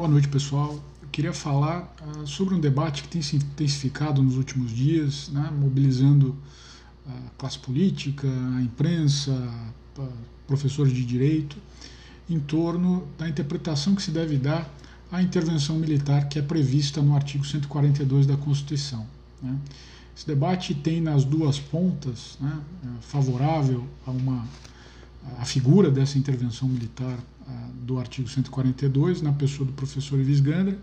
Boa noite, pessoal. Eu queria falar uh, sobre um debate que tem se intensificado nos últimos dias, né, mobilizando a classe política, a imprensa, a professores de direito, em torno da interpretação que se deve dar à intervenção militar que é prevista no artigo 142 da Constituição. Né. Esse debate tem nas duas pontas, né, favorável a uma a figura dessa intervenção militar do artigo 142, na pessoa do professor Ives Gandra,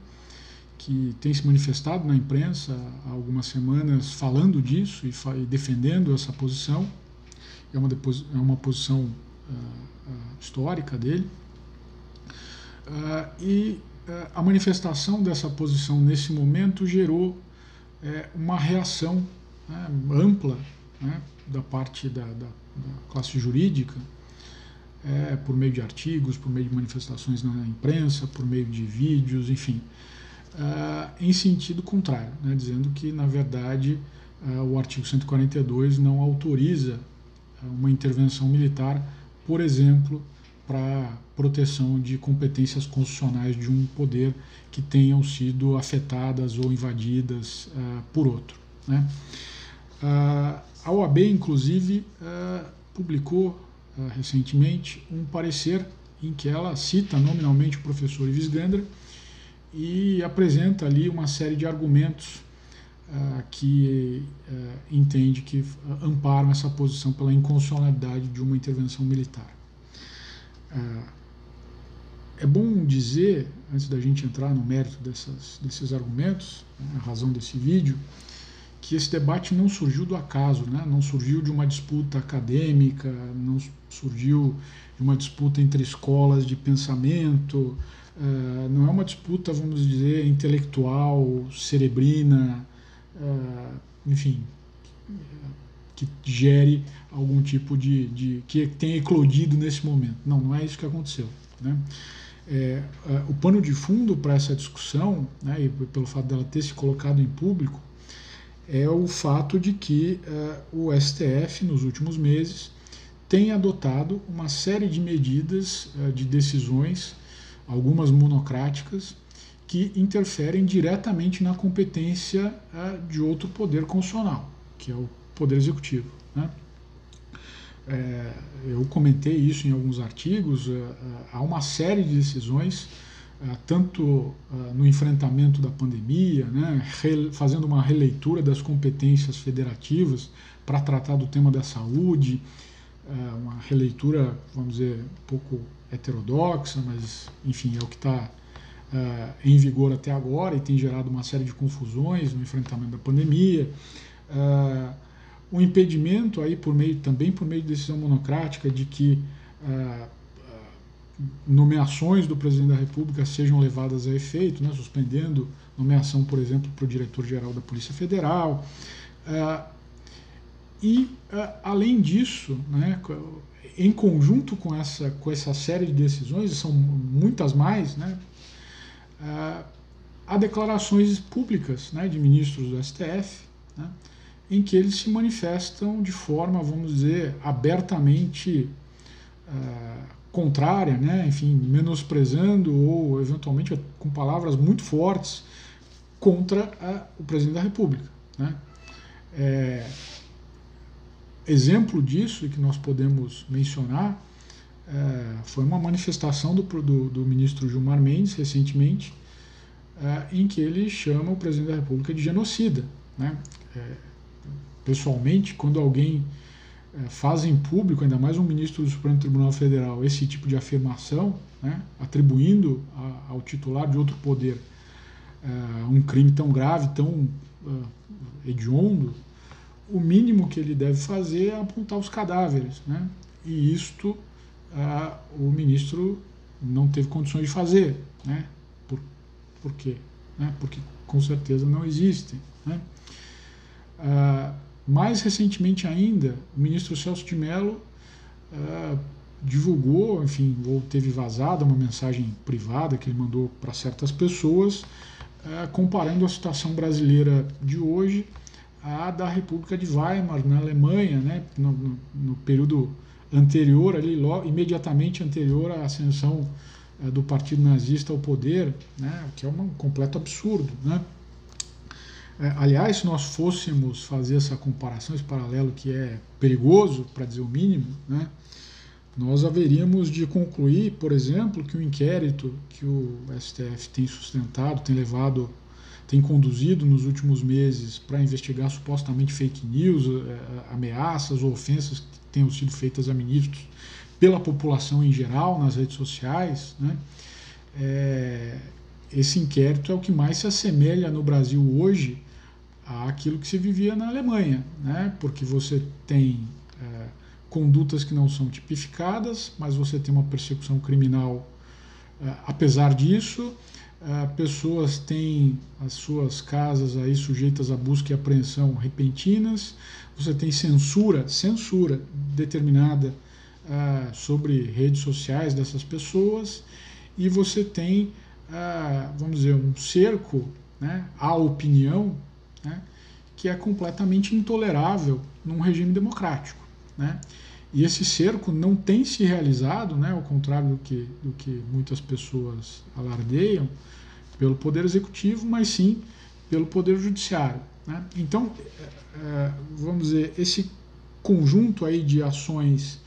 que tem se manifestado na imprensa há algumas semanas falando disso e, e defendendo essa posição. É uma, é uma posição uh, uh, histórica dele. Uh, e a manifestação dessa posição nesse momento gerou é, uma reação né, ampla né, da parte da, da, da classe jurídica é, por meio de artigos, por meio de manifestações na imprensa, por meio de vídeos, enfim, uh, em sentido contrário, né, dizendo que, na verdade, uh, o artigo 142 não autoriza uh, uma intervenção militar, por exemplo, para proteção de competências constitucionais de um poder que tenham sido afetadas ou invadidas por outro. Né. a OAB, inclusive, publicou uh, recentemente um parecer em que ela cita nominalmente o professor Ives Gandra e apresenta ali uma série de argumentos uh, que uh, entende que amparam essa posição pela inconstitucionalidade de uma intervenção militar. é bom dizer, antes da gente entrar no mérito dessas, desses argumentos, né, a razão desse vídeo, que esse debate não surgiu do acaso, né? não surgiu de uma disputa acadêmica, não surgiu de uma disputa entre escolas de pensamento, uh, não é uma disputa, vamos dizer, intelectual, cerebrina, uh, enfim, que gere algum tipo de, de, que tenha eclodido nesse momento. Não, não é isso que aconteceu. Né? É, o pano de fundo para essa discussão, né, e pelo fato dela ter se colocado em público, é o fato de que uh, o STF, nos últimos meses, tem adotado uma série de medidas, uh, de decisões, algumas monocráticas, que interferem diretamente na competência uh, de outro poder constitucional, que é o Poder Executivo. Né? É, eu comentei isso em alguns artigos, há uma série de decisões tanto ah, no enfrentamento da pandemia, né, fazendo uma releitura das competências federativas para tratar do tema da saúde, ah, uma releitura, vamos dizer, um pouco heterodoxa, mas enfim, é o que está em vigor até agora e tem gerado uma série de confusões no enfrentamento da pandemia. o impedimento aí por meio também por meio de decisão monocrática de que nomeações do presidente da República sejam levadas a efeito, né, suspendendo nomeação, por exemplo, para o diretor-geral da Polícia Federal. Uh, e, uh, além disso, né, em conjunto com essa, com essa série de decisões, são muitas mais, né, uh, há declarações públicas né, de ministros do STF, né, em que eles se manifestam de forma, vamos dizer, abertamente contrária, né? enfim, menosprezando ou eventualmente com palavras muito fortes contra a, o presidente da República. Né? É, exemplo disso que nós podemos mencionar é, foi uma manifestação do, do, do, ministro Gilmar Mendes recentemente, é, em que ele chama o presidente da República de genocida. Né? É, pessoalmente, quando alguém fazem público, ainda mais um ministro do Supremo Tribunal Federal, esse tipo de afirmação, né, atribuindo a, ao titular de outro poder uh, um crime tão grave, tão uh, hediondo, o mínimo que ele deve fazer é apontar os cadáveres. Né? E isto uh, o ministro não teve condições de fazer. Né? Por, por quê? Né? Porque com certeza não existem. Né? Mais recentemente ainda, o ministro Celso de Mello uh, divulgou, enfim, ou teve vazada uma mensagem privada que ele mandou para certas pessoas, uh, comparando a situação brasileira de hoje à da República de Weimar, na Alemanha, né, no, no, no período anterior, ali, logo, imediatamente anterior à ascensão é, do partido nazista ao poder, né, que é um completo absurdo. Né? É, aliás, se nós fôssemos fazer essa comparação, esse paralelo que é perigoso, para dizer o mínimo, né, nós haveríamos de concluir, por exemplo, que o inquérito que o STF tem sustentado, tem levado, tem conduzido nos últimos meses para investigar supostamente fake news, é, ameaças ou ofensas que tenham sido feitas a ministros pela população em geral nas redes sociais, né, é, esse inquérito é o que mais se assemelha no Brasil hoje àquilo que se vivia na Alemanha, né? porque você tem é, condutas que não são tipificadas, mas você tem uma persecução criminal é, apesar disso. É, pessoas têm as suas casas aí sujeitas a busca e apreensão repentinas, você tem censura, censura determinada é, sobre redes sociais dessas pessoas, e você tem, é, vamos dizer, um cerco né, à opinião né, que é completamente intolerável num regime democrático. Né? E esse cerco não tem se realizado, né, ao contrário do que, do que muitas pessoas alardeiam, pelo Poder Executivo, mas sim pelo Poder Judiciário. Né? Então, é, vamos dizer, esse conjunto aí de ações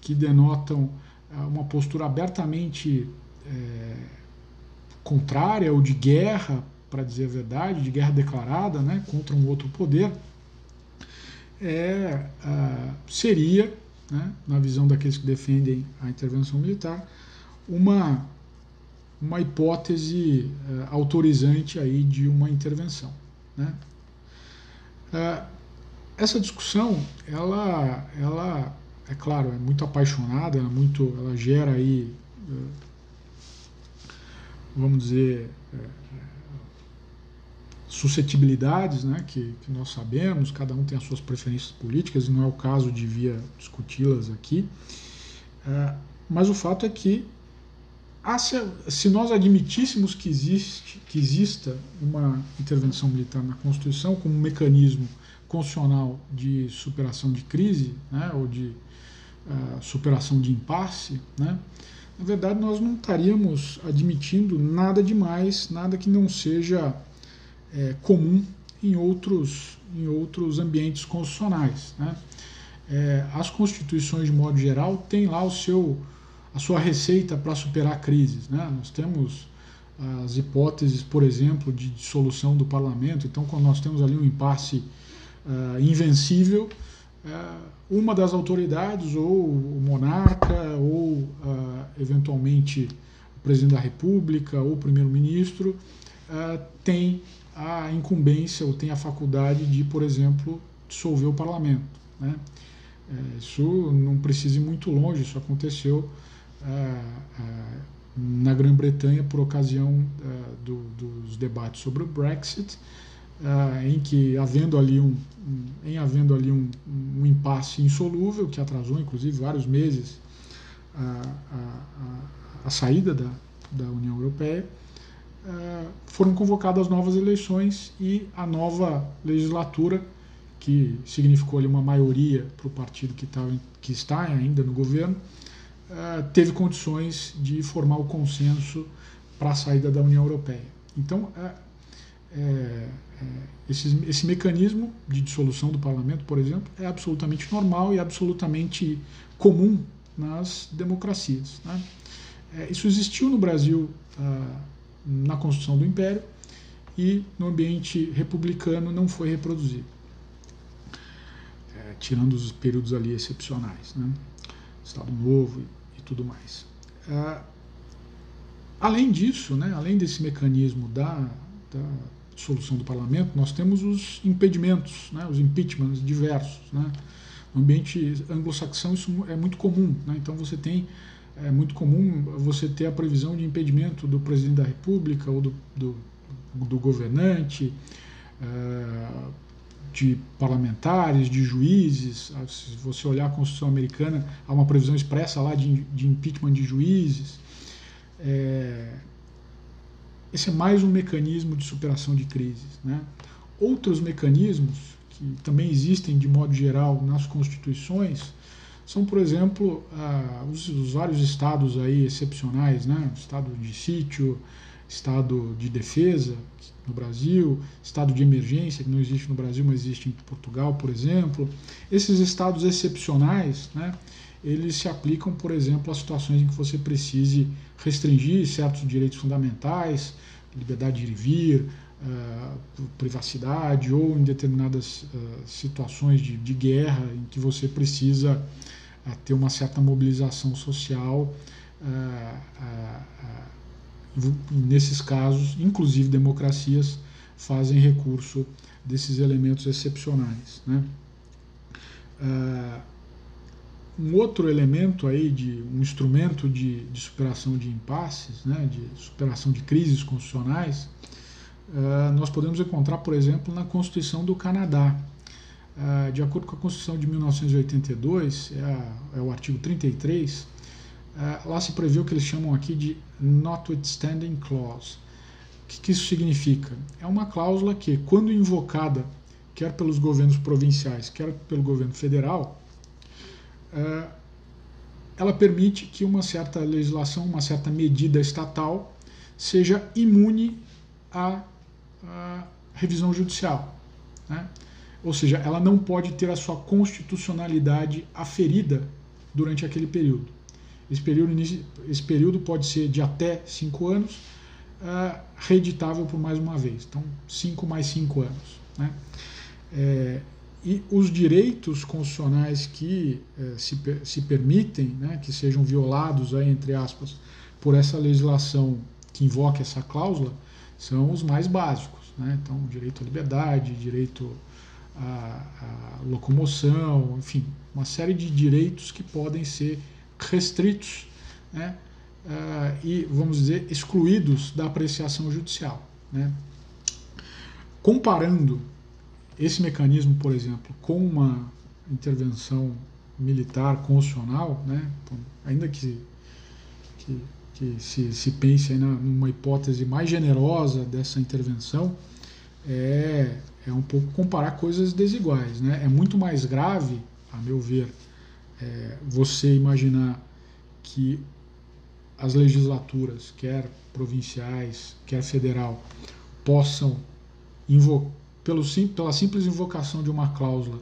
que denotam uma postura abertamente é, contrária ou de guerra para dizer a verdade, de guerra declarada né, contra um outro poder, é, seria, né, na visão daqueles que defendem a intervenção militar, uma, uma hipótese é, autorizante aí de uma intervenção. Né. É, essa discussão, ela, ela, é claro, é muito apaixonada, ela, é muito, ela gera aí, vamos dizer, suscetibilidades né, que, que, nós sabemos, cada um tem as suas preferências políticas e não é o caso de via discuti-las aqui. É, mas o fato é que se nós admitíssemos que, existe, que exista uma intervenção militar na Constituição como um mecanismo constitucional de superação de crise né, ou de uh, superação de impasse, né, na verdade nós não estaríamos admitindo nada demais, nada que não seja é, comum em outros, em outros ambientes constitucionais. Né? É, as constituições, de modo geral, têm lá o seu, a sua receita para superar crises. Né? Nós temos as hipóteses, por exemplo, de dissolução do parlamento. Então, quando nós temos ali um impasse uh, invencível, uh, uma das autoridades, ou o monarca, ou uh, eventualmente o presidente da República, ou o primeiro-ministro, tem a incumbência ou tem a faculdade de, por exemplo, dissolver o parlamento. Né? É, isso não precisa ir muito longe, isso aconteceu é, é, na Grã-Bretanha por ocasião do, dos debates sobre o Brexit, em que havendo ali um, em havendo ali um, um impasse insolúvel que atrasou inclusive vários meses a, a, a saída da, da União Europeia, foram convocadas novas eleições e a nova legislatura, que significou ali uma maioria para o partido que, tá, que está ainda no governo, eh, teve condições de formar o consenso para a saída da União Europeia. Então, é, é, esse, esse mecanismo de dissolução do parlamento, por exemplo, é absolutamente normal e absolutamente comum nas democracias. Né? É, isso existiu no Brasil ah, na construção do Império e no ambiente republicano não foi reproduzido, é, tirando os períodos ali excepcionais, né? Estado Novo e, e tudo mais. É, além disso, né, além desse mecanismo da, da dissolução do parlamento, nós temos os impedimentos, né, os impeachments diversos. Né? No ambiente anglo-saxão isso é muito comum. Né? Então você tem é muito comum você ter a previsão de impedimento do presidente da República ou do, do, do governante, é, de parlamentares, de juízes. Ah, se você olhar a Constituição americana, há uma previsão expressa lá de, de impeachment de juízes. É, esse é mais um mecanismo de superação de crises. Né? Outros mecanismos que também existem de modo geral nas constituições são, por exemplo, ah, os, os, vários estados aí excepcionais, né? estado de sítio, estado de defesa no Brasil, estado de emergência, que não existe no Brasil, mas existe em Portugal, por exemplo. Esses estados excepcionais, né? eles se aplicam, por exemplo, a situações em que você precise restringir certos direitos fundamentais, liberdade de ir e vir, uh, privacidade, ou em determinadas uh, situações de, de, guerra em que você precisa uh, ter uma certa mobilização social. nesses casos, inclusive democracias fazem recurso desses elementos excepcionais. Né? um outro elemento aí de um instrumento de, de superação de impasses, né, de superação de crises constitucionais, nós podemos encontrar, por exemplo, na Constituição do Canadá. Uh, de acordo com a Constituição de 1982, é, a, é o artigo 33, uh, eh, lá se prevê o que eles chamam aqui de Notwithstanding Clause. O que, que isso significa? É uma cláusula que, quando invocada, quer pelos governos provinciais, quer pelo governo federal, é, ela permite que uma certa legislação, uma certa medida estatal seja imune à, à revisão judicial. Né? Ou seja, ela não pode ter a sua constitucionalidade aferida durante aquele período. Esse período, esse período pode ser de até cinco anos, uh, reeditável por mais uma vez. Então, cinco mais cinco anos. Né? É, e os direitos constitucionais que eh, se, se permitem, né, que sejam violados, aí, entre aspas, por essa legislação que invoca essa cláusula, são os mais básicos. Né? Então, direito à liberdade, direito à, à locomoção, enfim, uma série de direitos que podem ser restritos né? Uh, e, vamos dizer, excluídos da apreciação judicial. Né? Comparando esse mecanismo, por exemplo, com uma intervenção militar constitucional, né, então, ainda que, que, que se, se pense numa hipótese mais generosa dessa intervenção, é, é um pouco comparar coisas desiguais. Né? É muito mais grave, a meu ver, é, você imaginar que as legislaturas, quer provinciais, quer federal, possam pelo, pela simples invocação de uma cláusula,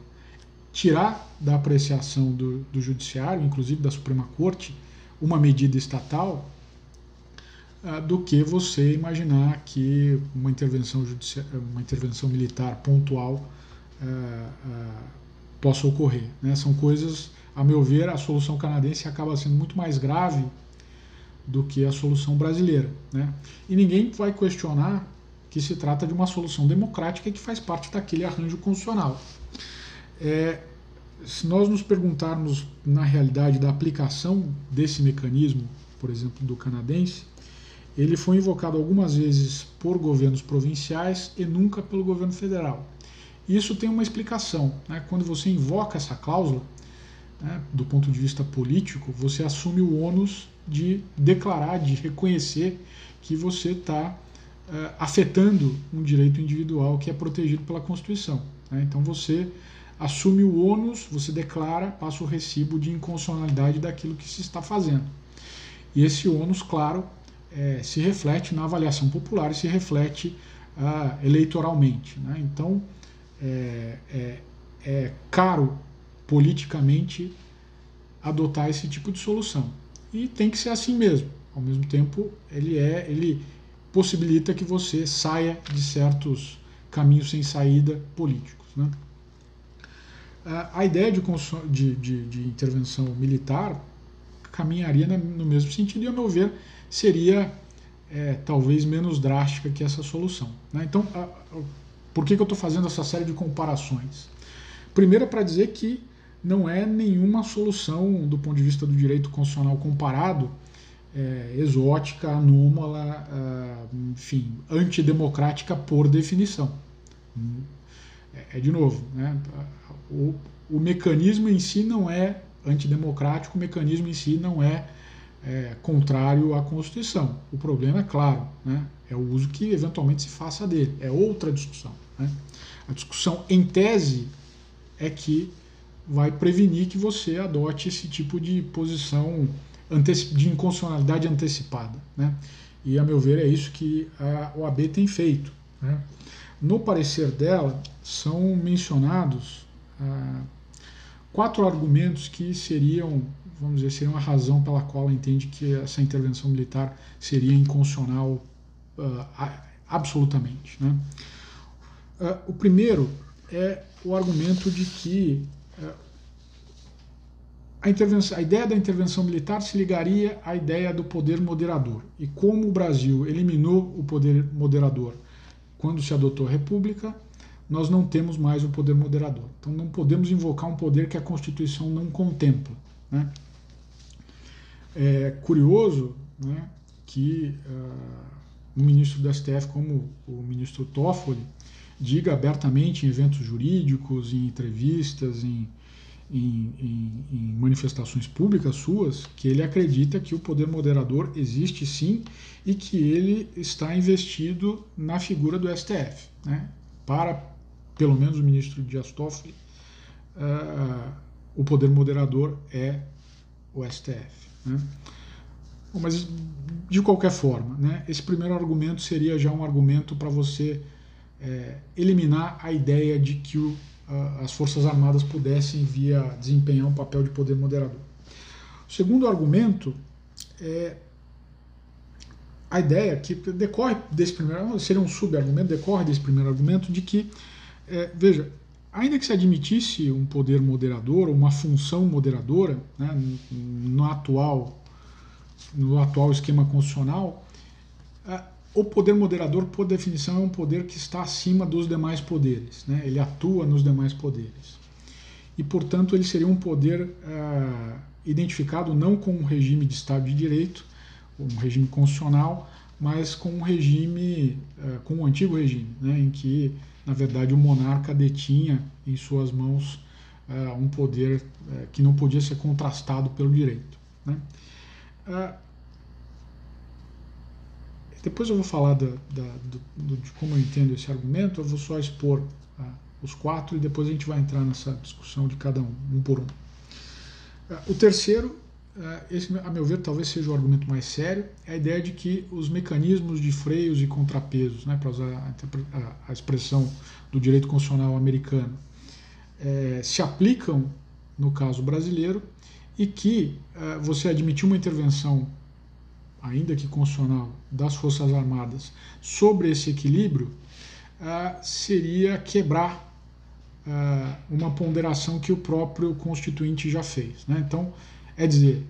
tirar da apreciação do, do Judiciário, inclusive da Suprema Corte, uma medida estatal, do que você imaginar que uma intervenção, uma intervenção militar pontual uh, uh, possa ocorrer. Né? São coisas, a meu ver, a solução canadense acaba sendo muito mais grave do que a solução brasileira. Né? E ninguém vai questionar que se trata de uma solução democrática que faz parte daquele arranjo constitucional. É, se nós nos perguntarmos na realidade da aplicação desse mecanismo, por exemplo, do canadense, ele foi invocado algumas vezes por governos provinciais e nunca pelo governo federal. Isso tem uma explicação. Né? Quando você invoca essa cláusula, né, do ponto de vista político, você assume o ônus de declarar, de reconhecer que você está uh, afetando um direito individual que é protegido pela Constituição. Né? Então você assume o ônus, você declara, passa o recibo de inconstitucionalidade daquilo que se está fazendo. E esse ônus, claro, é, se reflete na avaliação popular e se reflete uh, eleitoralmente. Né? Então é, é, é caro politicamente adotar esse tipo de solução. E tem que ser assim mesmo. Ao mesmo tempo, ele é, ele possibilita que você saia de certos caminhos sem saída políticos. Né? A ideia de, de, de, de, intervenção militar caminharia no mesmo sentido e, ao meu ver, seria é, talvez menos drástica que essa solução. Né? Então, a, por que, que eu estou fazendo essa série de comparações? Primeiro, é para dizer que não é nenhuma solução do ponto de vista do direito constitucional comparado é, exótica, anômala, uh, enfim, antidemocrática por definição. É, é, de novo, né, o, o mecanismo em si não é antidemocrático, o mecanismo em si não é, é contrário à Constituição. O problema é claro, né, é o uso que eventualmente se faça dele, é outra discussão. Né. A discussão em tese é que vai prevenir que você adote esse tipo de posição de inconstitucionalidade antecipada. Né? E, a meu ver, é isso que a OAB tem feito. Né? No parecer dela, são mencionados ah, quatro argumentos que seriam, vamos dizer, seriam a razão pela qual ela entende que essa intervenção militar seria inconstitucional ah, absolutamente. Né? Ah, o primeiro é o argumento de que ah, a, intervenção, a ideia da intervenção militar se ligaria à ideia do poder moderador. E como o Brasil eliminou o poder moderador quando se adotou a República, nós não temos mais o poder moderador. Então não podemos invocar um poder que a Constituição não contempla. Né? É curioso né, que uh, um ministro do STF, como o ministro Toffoli, diga abertamente em eventos jurídicos, em entrevistas, em, em, em, em, manifestações públicas suas, que ele acredita que o poder moderador existe sim e que ele está investido na figura do STF. Né? Para, pelo menos, o ministro Dias Toffoli, uh, o poder moderador é o STF. Né? Bom, mas, de qualquer forma, né, esse primeiro argumento seria já um argumento para você é, eliminar a ideia de que o, a, as Forças Armadas pudessem via desempenhar um papel de poder moderador. O segundo argumento é a ideia que decorre desse primeiro, seria um subargumento, decorre desse primeiro argumento de que, é, veja, ainda que se admitisse um poder moderador, uma função moderadora, né, no, atual, no atual esquema constitucional, o poder moderador, por definição, é um poder que está acima dos demais poderes. Né? Ele atua nos demais poderes. E, portanto, ele seria um poder uh, identificado não com um regime de Estado de Direito, um regime constitucional, mas com um regime, uh, com um antigo regime, né? em que, na verdade, o monarca detinha em suas mãos uh, um poder que não podia ser contrastado pelo direito. Né? Depois eu vou falar da, da, do, de como eu entendo esse argumento, eu vou só expor ah, os quatro e depois a gente vai entrar nessa discussão de cada um, um por um. Ah, o terceiro, esse, a meu ver, talvez seja o argumento mais sério, é a ideia de que os mecanismos de freios e contrapesos, né, para usar a, expressão do direito constitucional americano, é, se aplicam no caso brasileiro e que você admitir uma intervenção ainda que constitucional, das Forças Armadas sobre esse equilíbrio uh, seria quebrar uh, uma ponderação que o próprio Constituinte já fez. Né? Então, é dizer,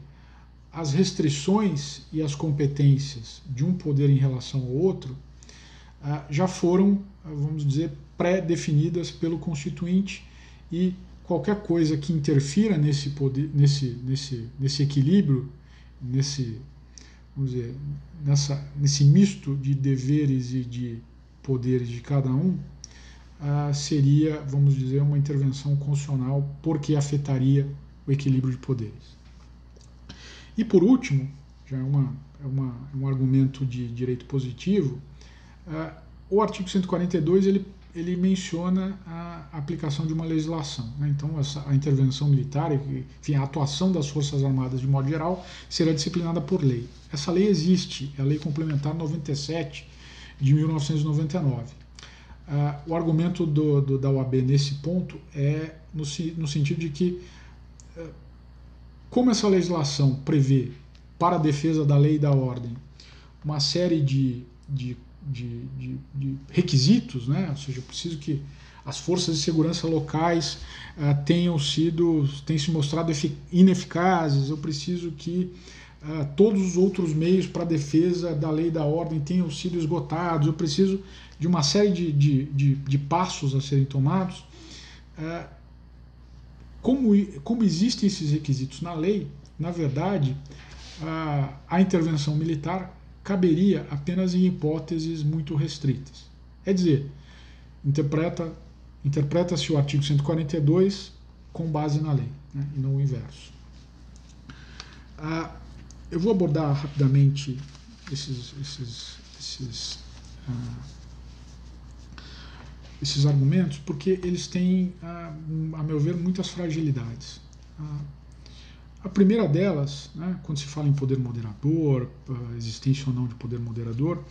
as restrições e as competências de um poder em relação ao outro uh, já foram, vamos dizer, pré-definidas pelo Constituinte e qualquer coisa que interfira nesse poder, nesse, nesse, nesse equilíbrio, nesse vamos dizer, nessa, nesse misto de deveres e de poderes de cada um, ah, seria, vamos dizer, uma intervenção constitucional porque afetaria o equilíbrio de poderes. E por último, já é, uma, é, uma, é um argumento de direito positivo, ah, o artigo 142 ele ele menciona a aplicação de uma legislação. Né? Então, essa, a intervenção militar, enfim, a atuação das Forças Armadas de modo geral, será disciplinada por lei. Essa lei existe, é a Lei Complementar 97 de 1999. Uh, o argumento do, do, da OAB nesse ponto é no, no sentido de que, uh, como essa legislação prevê, para a defesa da lei e da ordem, uma série de, de de, de, de requisitos, né? ou seja, eu preciso que as forças de segurança locais uh, tenham sido, tenham se mostrado ineficazes, eu preciso que uh, todos os outros meios para a defesa da lei e da ordem tenham sido esgotados, eu preciso de uma série de, de, de, de passos a serem tomados. Uh, como, como existem esses requisitos na lei, na verdade, a intervenção militar caberia apenas em hipóteses muito restritas. É dizer, interpreta, interpreta-se o artigo 142 com base na lei, né, e não o inverso. Ah, eu vou abordar rapidamente esses, esses, esses, ah, esses argumentos porque eles têm, a, a meu ver, muitas fragilidades. A primeira delas, né, quando se fala em poder moderador, existência ou não de poder moderador,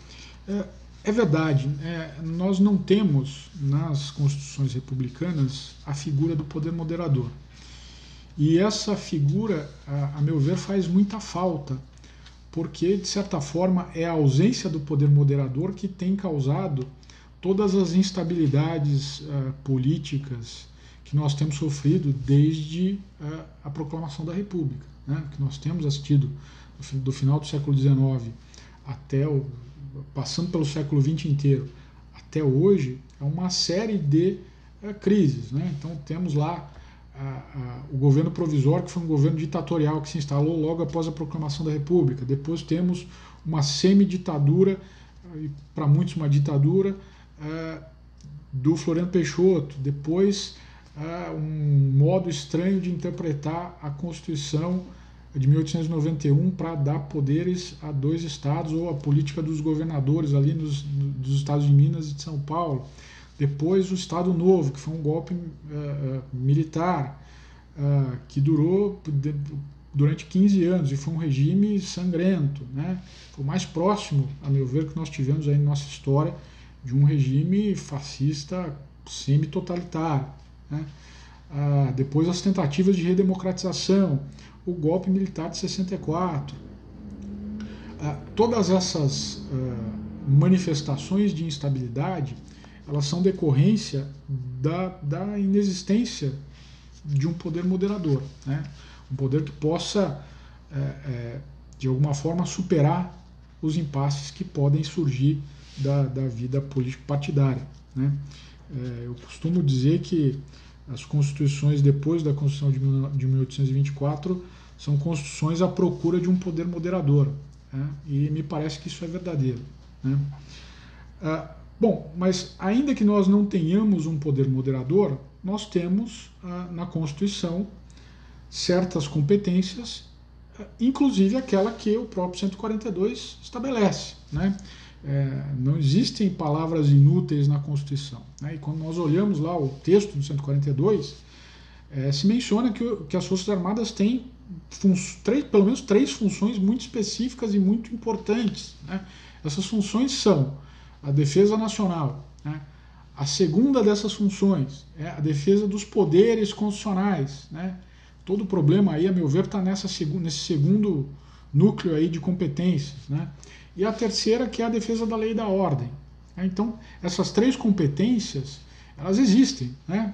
é, é verdade, é, nós não temos nas constituições republicanas a figura do poder moderador. E essa figura, a, a meu ver, faz muita falta, porque, de certa forma, é a ausência do poder moderador que tem causado todas as instabilidades uh, políticas que nós temos sofrido desde uh, a proclamação da República, né? que nós temos assistido do final do século XIX até o passando pelo século XX inteiro até hoje é uma série de uh, crises, né? Então temos lá o governo provisório, que foi um governo ditatorial que se instalou logo após a proclamação da República. Depois temos uma semi-ditadura, para muitos uma ditadura, do Floriano Peixoto, depois um modo estranho de interpretar a Constituição de 1891 para dar poderes a dois estados ou a política dos governadores ali nos, dos estados de Minas e de São Paulo. Depois o Estado Novo, que foi um golpe uh, militar uh, que durou durante 15 anos e foi um regime sangrento, né? Foi o mais próximo, a meu ver, que nós tivemos aí na nossa história de um regime fascista semi-totalitário. Né? Ah, depois as tentativas de redemocratização, o golpe militar de 64. Ah, todas essas ah, manifestações de instabilidade elas são decorrência da, da inexistência de um poder moderador, né? um poder que possa, é, é, de alguma forma, superar os impasses que podem surgir da, da vida político-partidária. Né? É, eu costumo dizer que as constituições depois da Constituição de, de 1824 são constituições à procura de um poder moderador. Né? E me parece que isso é verdadeiro. Né? Ah, bom, mas ainda que nós não tenhamos um poder moderador, nós temos ah, na Constituição certas competências, ah, inclusive aquela que o próprio 142 estabelece. Né? É, não existem palavras inúteis na Constituição. Né? E quando nós olhamos lá o texto do 142, é, se menciona que, que, as Forças Armadas têm três, pelo menos três funções muito específicas e muito importantes. Né? Essas funções são a defesa nacional. Né? A segunda dessas funções é a defesa dos poderes constitucionais. Né? Todo o problema aí, a meu ver, está nesse segundo núcleo aí de competências. Né? e a terceira que é a defesa da lei e da ordem. Então, essas três competências, elas existem, né?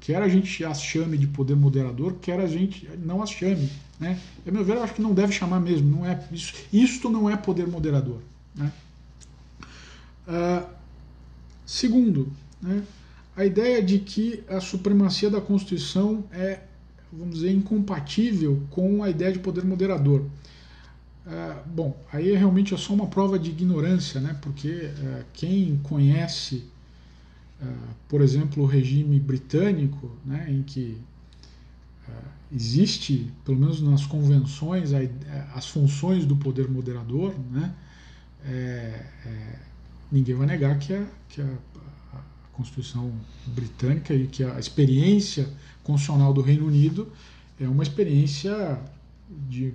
Quer a gente as chame de poder moderador, quer a gente não as chame, né? A meu ver, eu acho que não deve chamar mesmo, não é isso, isto não é poder moderador, né? Uh, segundo, né, a ideia de que a supremacia da Constituição é, vamos dizer, incompatível com a ideia de poder moderador. É, bom, aí realmente é só uma prova de ignorância, né? porque é, quem conhece, é, por exemplo, o regime britânico, né, em que é, existe, pelo menos nas convenções, é, as funções do poder moderador, né, é, ninguém vai negar que, a, que a, a Constituição britânica e que a experiência constitucional do Reino Unido é uma experiência de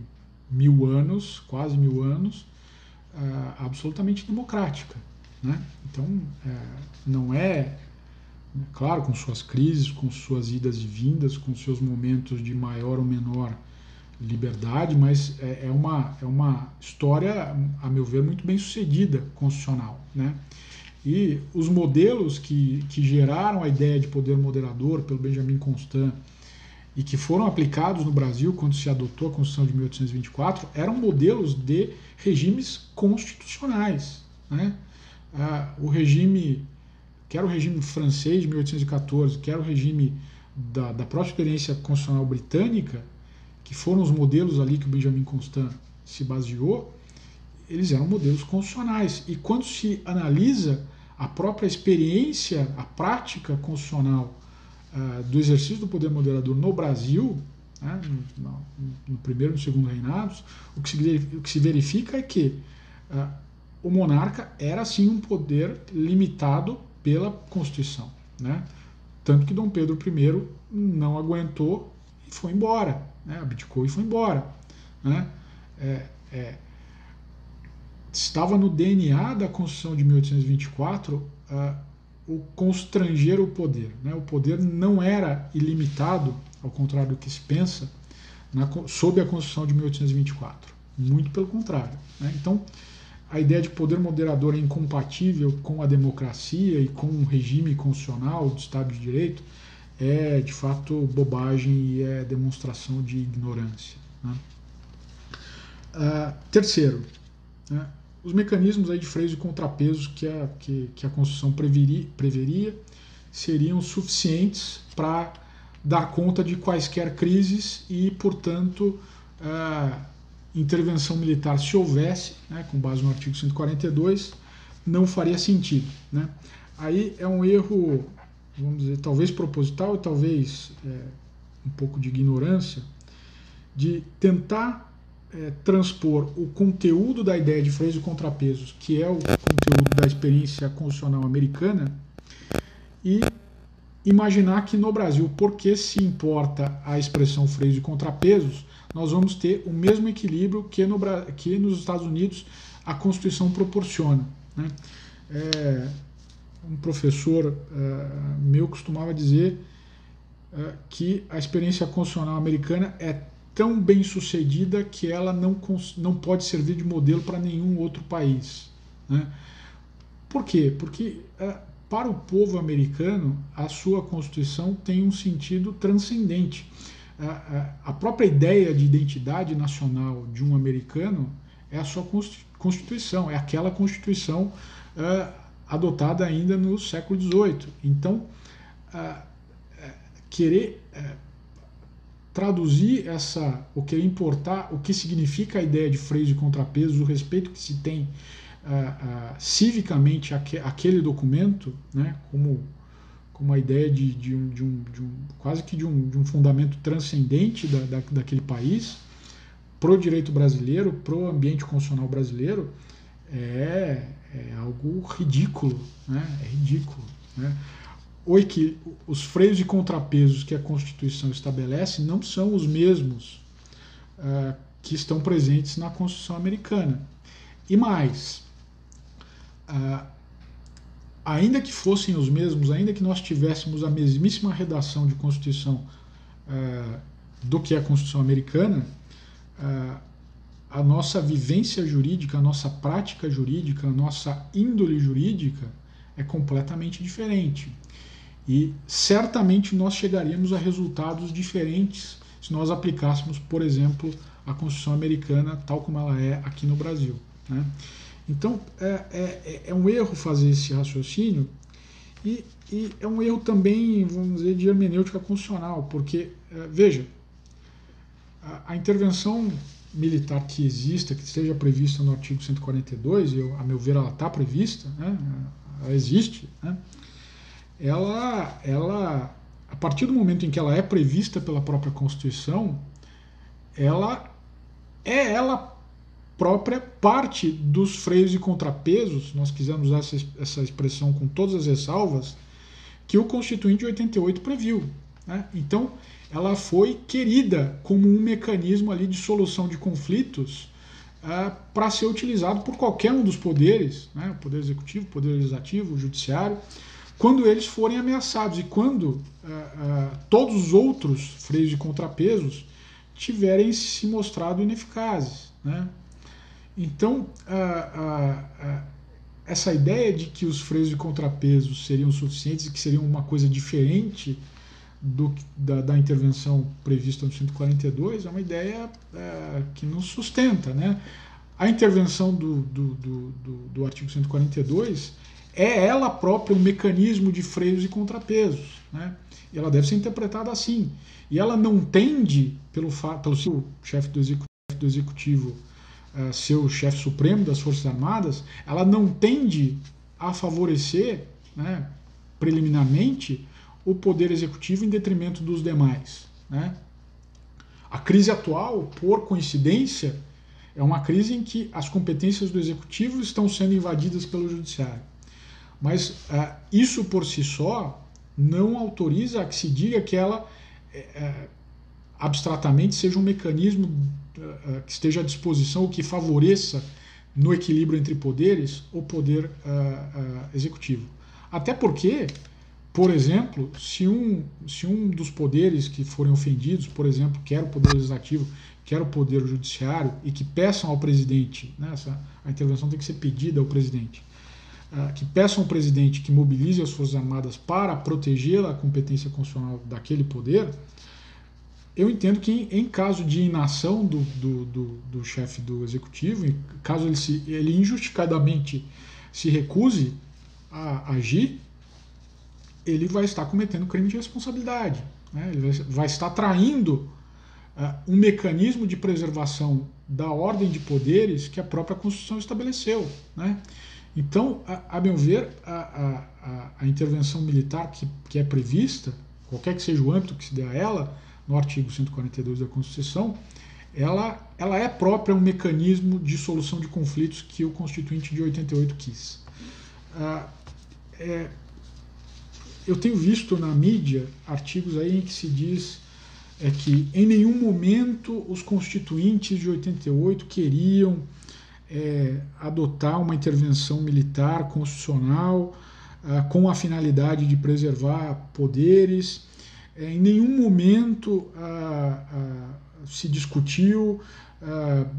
mil anos, quase mil anos, uh, absolutamente democrática. Né? Então, uh, não é, claro, com suas crises, com suas idas e vindas, com seus momentos de maior ou menor liberdade, mas é, é uma, é uma história, a meu ver, muito bem sucedida constitucional. Né? E os modelos que, que geraram a ideia de poder moderador pelo Benjamin Constant e que foram aplicados no Brasil quando se adotou a Constituição de 1824 eram modelos de regimes constitucionais. Né? Ah, o regime, quer o regime francês de 1814, quer o regime da, da própria experiência constitucional britânica, que foram os modelos ali que o Benjamin Constant se baseou, eles eram modelos constitucionais. E quando se analisa a própria experiência, a prática constitucional uh, do exercício do poder moderador no Brasil, né, no, no, primeiro e no segundo reinados, o que se, o que se verifica é que uh, o monarca era sim um poder limitado pela Constituição. Né? Tanto que Dom Pedro I não aguentou e foi embora, né? abdicou e foi embora. Né? É, é, estava no DNA da Constituição de 1824 uh, o constranger o poder. Né? O poder não era ilimitado, ao contrário do que se pensa, na, sob a Constituição de 1824. Muito pelo contrário. Né? Então, a ideia de poder moderador é incompatível com a democracia e com um regime constitucional do Estado de Direito é, de fato, bobagem e é demonstração de ignorância. Né? Uh, terceiro, né? Os mecanismos aí de freios e contrapesos que a, que, que a Constituição preveria, preveria seriam suficientes para dar conta de quaisquer crises e, portanto, intervenção militar, se houvesse, né, com base no artigo 142, não faria sentido. Né? Aí é um erro, vamos dizer, talvez proposital talvez é, um pouco de ignorância, de tentar é, transpor o conteúdo da ideia de freios e contrapesos, que é o conteúdo da experiência constitucional americana, e imaginar que no Brasil, porque se importa a expressão freios e contrapesos, nós vamos ter o mesmo equilíbrio que, no, que nos Estados Unidos a Constituição proporciona. Né? É, um professor uh, meu costumava dizer uh, que a experiência constitucional americana é tão bem sucedida que ela não, não pode servir de modelo para nenhum outro país. Né? Por quê? Porque uh, para o povo americano a sua Constituição tem um sentido transcendente a, própria ideia de identidade nacional de um americano é a sua Constituição, é aquela Constituição uh, adotada ainda no século XVIII. Então, uh, querer traduzir essa, ou querer importar o que significa a ideia de freios e contrapesos, o respeito que se tem civicamente aquele documento, né, como como a ideia de, de, um, de, um, de um, quase que de um, de um fundamento transcendente da, da, daquele país pro direito brasileiro, pro ambiente constitucional brasileiro, é, é algo ridículo, né? É ridículo, né? Os freios e contrapesos que a Constituição estabelece não são os mesmos uh, que estão presentes na Constituição americana. E mais, uh, ainda que fossem os mesmos, ainda que nós tivéssemos a mesmíssima redação de Constituição uh, do que a Constituição americana, a nossa vivência jurídica, a nossa prática jurídica, a nossa índole jurídica é completamente diferente. E certamente nós chegaríamos a resultados diferentes se nós aplicássemos, por exemplo, a Constituição americana tal como ela é aqui no Brasil. Né? Então, é, é, é um erro fazer esse raciocínio e, e, é um erro também, vamos dizer, de hermenêutica constitucional, porque, é, veja, a, a, intervenção militar que exista, que esteja prevista no artigo 142, eu, a meu ver ela está prevista, né, ela existe, né, ela, ela, a partir do momento em que ela é prevista pela própria Constituição, ela é ela própria parte dos freios e contrapesos, nós quisemos usar essa, essa expressão com todas as ressalvas, que o Constituinte de 88 previu. Né? Então, ela foi querida como um mecanismo ali de solução de conflitos uh, para ser utilizado por qualquer um dos poderes, né? o Poder Executivo, o Poder Legislativo, o Judiciário, quando eles forem ameaçados e quando uh, uh, todos os outros freios e contrapesos tiverem se mostrado ineficazes. Né? Então, essa ideia de que os freios de contrapeso seriam suficientes e que seriam uma coisa diferente do, da, da, intervenção prevista no 142 é uma ideia é, que não sustenta. Né? A intervenção do, do, do, do, do artigo 142 é ela própria um mecanismo de freios e contrapesos. Né? E ela deve ser interpretada assim. E ela não tende, pelo, pelo seu chefe do executivo, do executivo uh, chefe supremo das Forças Armadas, ela não tende a favorecer, né, preliminarmente, o poder executivo em detrimento dos demais. Né? A crise atual, por coincidência, é uma crise em que as competências do executivo estão sendo invadidas pelo judiciário. Mas uh, isso por si só não autoriza a que se diga que ela uh, abstratamente seja um mecanismo uh, que esteja à disposição ou que favoreça no equilíbrio entre poderes o poder executivo. Até porque, por exemplo, se um, se um dos poderes que forem ofendidos, por exemplo, quer o poder legislativo, quer o poder judiciário, e que peçam ao presidente, né, essa, a intervenção tem que ser pedida ao presidente, que peçam ao presidente que mobilize as Forças Armadas para proteger a competência constitucional daquele poder, eu entendo que em, caso de inação do, do, do, do chefe do executivo, caso ele, se, ele injustificadamente se recuse a agir, ele vai estar cometendo crime de responsabilidade. Né? Ele vai, vai estar traindo uh, um mecanismo de preservação da ordem de poderes que a própria Constituição estabeleceu. Né? Então, a, a meu ver, a, a, a, intervenção militar que, que é prevista, qualquer que seja o âmbito que se dê a ela, no artigo 142 da Constituição, ela, ela é própria um mecanismo de solução de conflitos que o Constituinte de 88 quis. Ah, é, eu tenho visto na mídia artigos aí em que se diz é que em nenhum momento os constituintes de 88 queriam é, adotar uma intervenção militar constitucional ah, com a finalidade de preservar poderes. É, em nenhum momento ah, ah, se discutiu,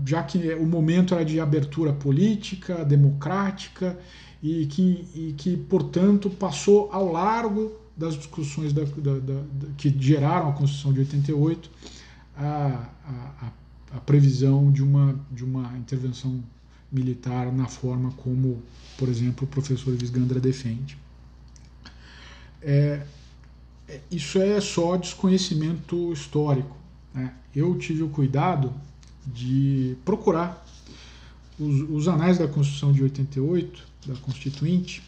já que o momento era de abertura política, democrática, e que, e que portanto, passou ao largo das discussões da, da, da, que geraram a Constituição de 88 a, a, a previsão de uma, de uma intervenção militar na forma como, por exemplo, o professor Visgandra defende. É, é, isso é só desconhecimento histórico. Né? Eu tive o cuidado de procurar os, os, anais da Constituição de 88, da Constituinte,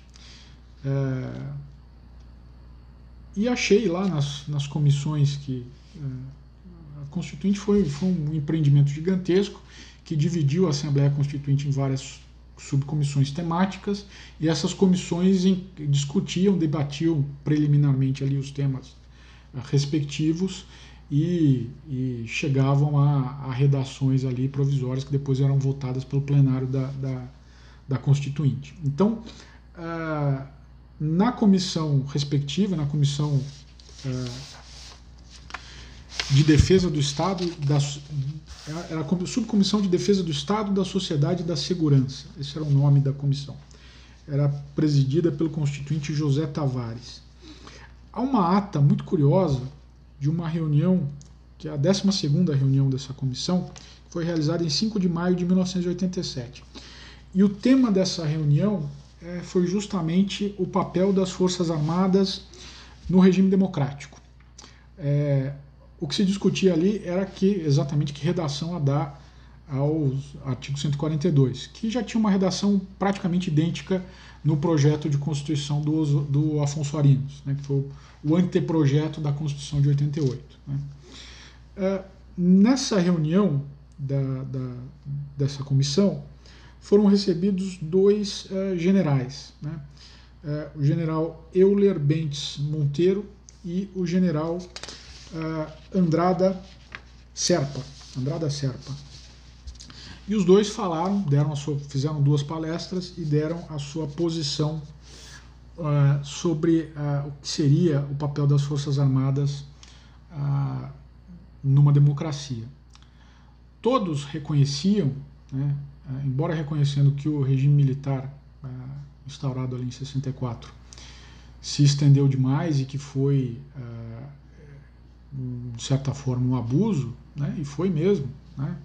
é, e achei lá nas, nas comissões que. É, a Constituinte foi, foi um empreendimento gigantesco que dividiu a Assembleia Constituinte em várias subcomissões temáticas e essas comissões discutiam, debatiam preliminarmente ali os temas eh, respectivos e, e chegavam a, a, redações ali provisórias que depois eram votadas pelo plenário da, da, da Constituinte. Então, uh, na comissão respectiva, na comissão uh, de Defesa do Estado, da, era a Subcomissão de Defesa do Estado, da Sociedade e da Segurança. Esse era o nome da comissão. Era presidida pelo constituinte José Tavares. Há uma ata muito curiosa de uma reunião, que é a 12 reunião dessa comissão, que foi realizada em 5 de maio de 1987. E o tema dessa reunião é, foi justamente o papel das Forças Armadas no regime democrático. É, o que se discutia ali era que exatamente que redação a dar ao artigo 142, que já tinha uma redação praticamente idêntica no projeto de Constituição do, do Afonso Arinos, né, que foi o anteprojeto da Constituição de 88. Né. É, nessa reunião da, da, dessa comissão, foram recebidos dois uh, generais, né, uh, o general Euler Bentes Monteiro e o general Andrada Serpa. Andrada Serpa. E os dois falaram, deram sua, fizeram duas palestras e deram a sua posição uh, sobre uh, o que seria o papel das Forças Armadas numa democracia. Todos reconheciam, né, embora reconhecendo que o regime militar instaurado ali em 64 se estendeu demais e que foi de certa forma, um abuso, né? e foi mesmo. Né?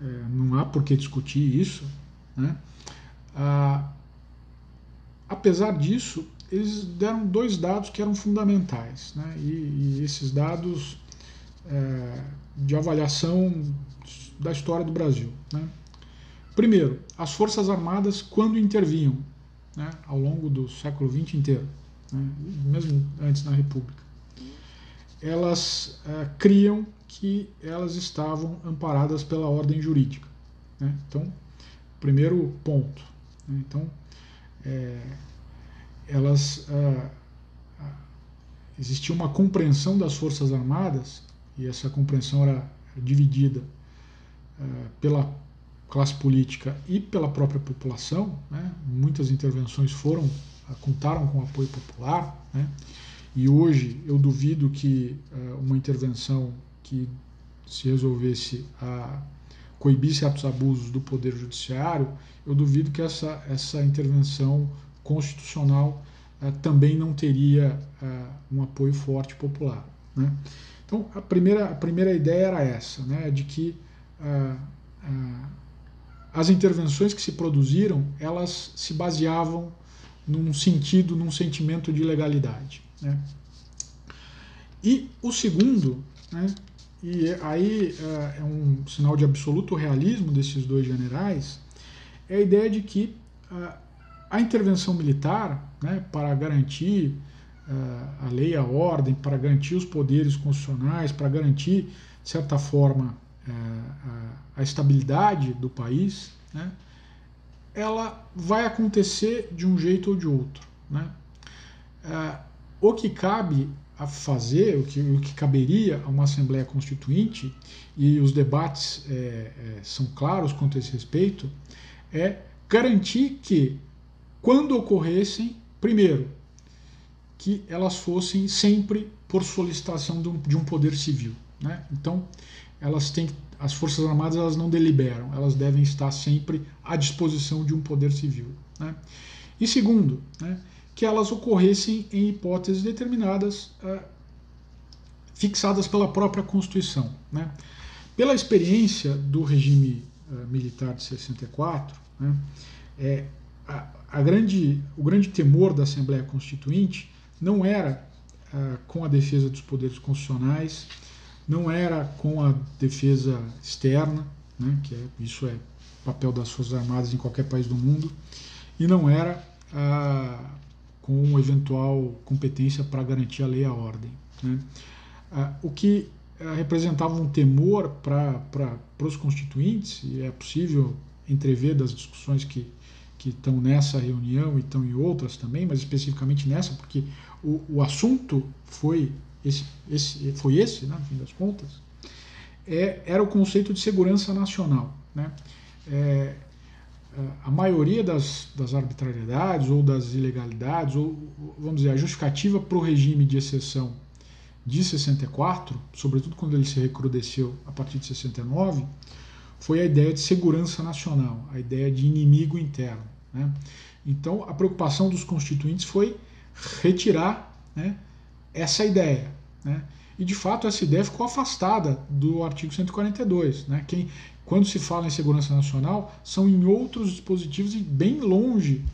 É, não há por que discutir isso. Né? Ah, apesar disso, eles deram dois dados que eram fundamentais, né? e, e esses dados é, de avaliação da história do Brasil. Né? Primeiro, as Forças Armadas, quando intervinham, né, ao longo do século XX inteiro, né, mesmo antes da República, elas é, criam que elas estavam amparadas pela ordem jurídica. Né? Então, primeiro ponto. Né? Então, é, elas ah, existia uma compreensão das forças armadas e essa compreensão era dividida pela classe política e pela própria população. Né? Muitas intervenções foram contaram com apoio popular, né? E hoje eu duvido que uma intervenção que se resolvesse a coibisse atos abusos do poder judiciário, eu duvido que essa, essa intervenção constitucional uh, também não teria uh, um apoio forte popular. Né? Então, a primeira, a primeira ideia era essa, né, de que uh, as intervenções que se produziram, elas se baseavam num sentido, num sentimento de legalidade. Né? E o segundo, né, e aí é um sinal de absoluto realismo desses dois generais, é a ideia de que a intervenção militar, né, para garantir a lei a ordem, para garantir os poderes constitucionais, para garantir, de certa forma, a estabilidade do país, né, ela vai acontecer de um jeito ou de outro. Né? O que cabe a fazer, o que, o que caberia a uma Assembleia Constituinte, e os debates é, é, são claros quanto a esse respeito, é garantir que, quando ocorressem, primeiro, que elas fossem sempre por solicitação de um, de poder civil. Né? Então, elas têm as Forças Armadas elas não deliberam, elas devem estar sempre à disposição de um poder civil. Né? E segundo, né, que elas ocorressem em hipóteses determinadas uh, fixadas pela própria Constituição. Né? Pela experiência do regime uh, militar de 64, né, é, a, a, grande, o grande temor da Assembleia Constituinte não era com a defesa dos poderes constitucionais, não era com a defesa externa, né, que é, isso é papel das Forças Armadas em qualquer país do mundo, e não era com eventual competência para garantir a lei e a ordem. Né? Ah, o que ah, representava um temor para os constituintes, e é possível entrever das discussões que, que estão nessa reunião e estão em outras também, mas especificamente nessa, porque o, o assunto foi esse, esse, foi esse, né, no fim das contas, é, era o conceito de segurança nacional. Né? É, a maioria das, das arbitrariedades ou das ilegalidades, ou vamos dizer, a justificativa para o regime de exceção de 64, sobretudo quando ele se recrudesceu a partir de 69, foi a ideia de segurança nacional, a ideia de inimigo interno. Né? Então, a preocupação dos constituintes foi retirar né, essa ideia. Né? E, de fato, essa ideia ficou afastada do artigo 142. Né? Quem, quando se fala em segurança nacional, são em outros dispositivos e bem longe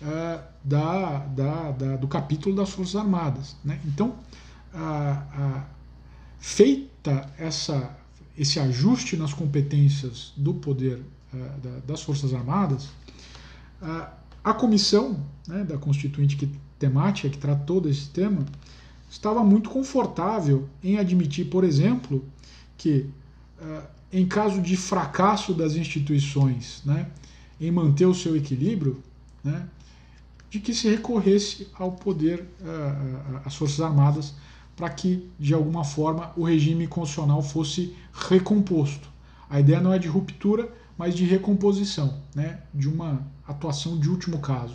uh, da, da, da, do capítulo das Forças Armadas. Né? Então, feita essa, esse ajuste nas competências do poder uh, das Forças Armadas, uh, a comissão né, da Constituinte que, temática que tratou desse tema estava muito confortável em admitir, por exemplo, que em caso de fracasso das instituições né, em manter o seu equilíbrio, né, de que se recorresse ao poder, uh, às Forças Armadas, para que, de alguma forma, o regime constitucional fosse recomposto. A ideia não é de ruptura, mas de recomposição, né, de uma atuação de último caso.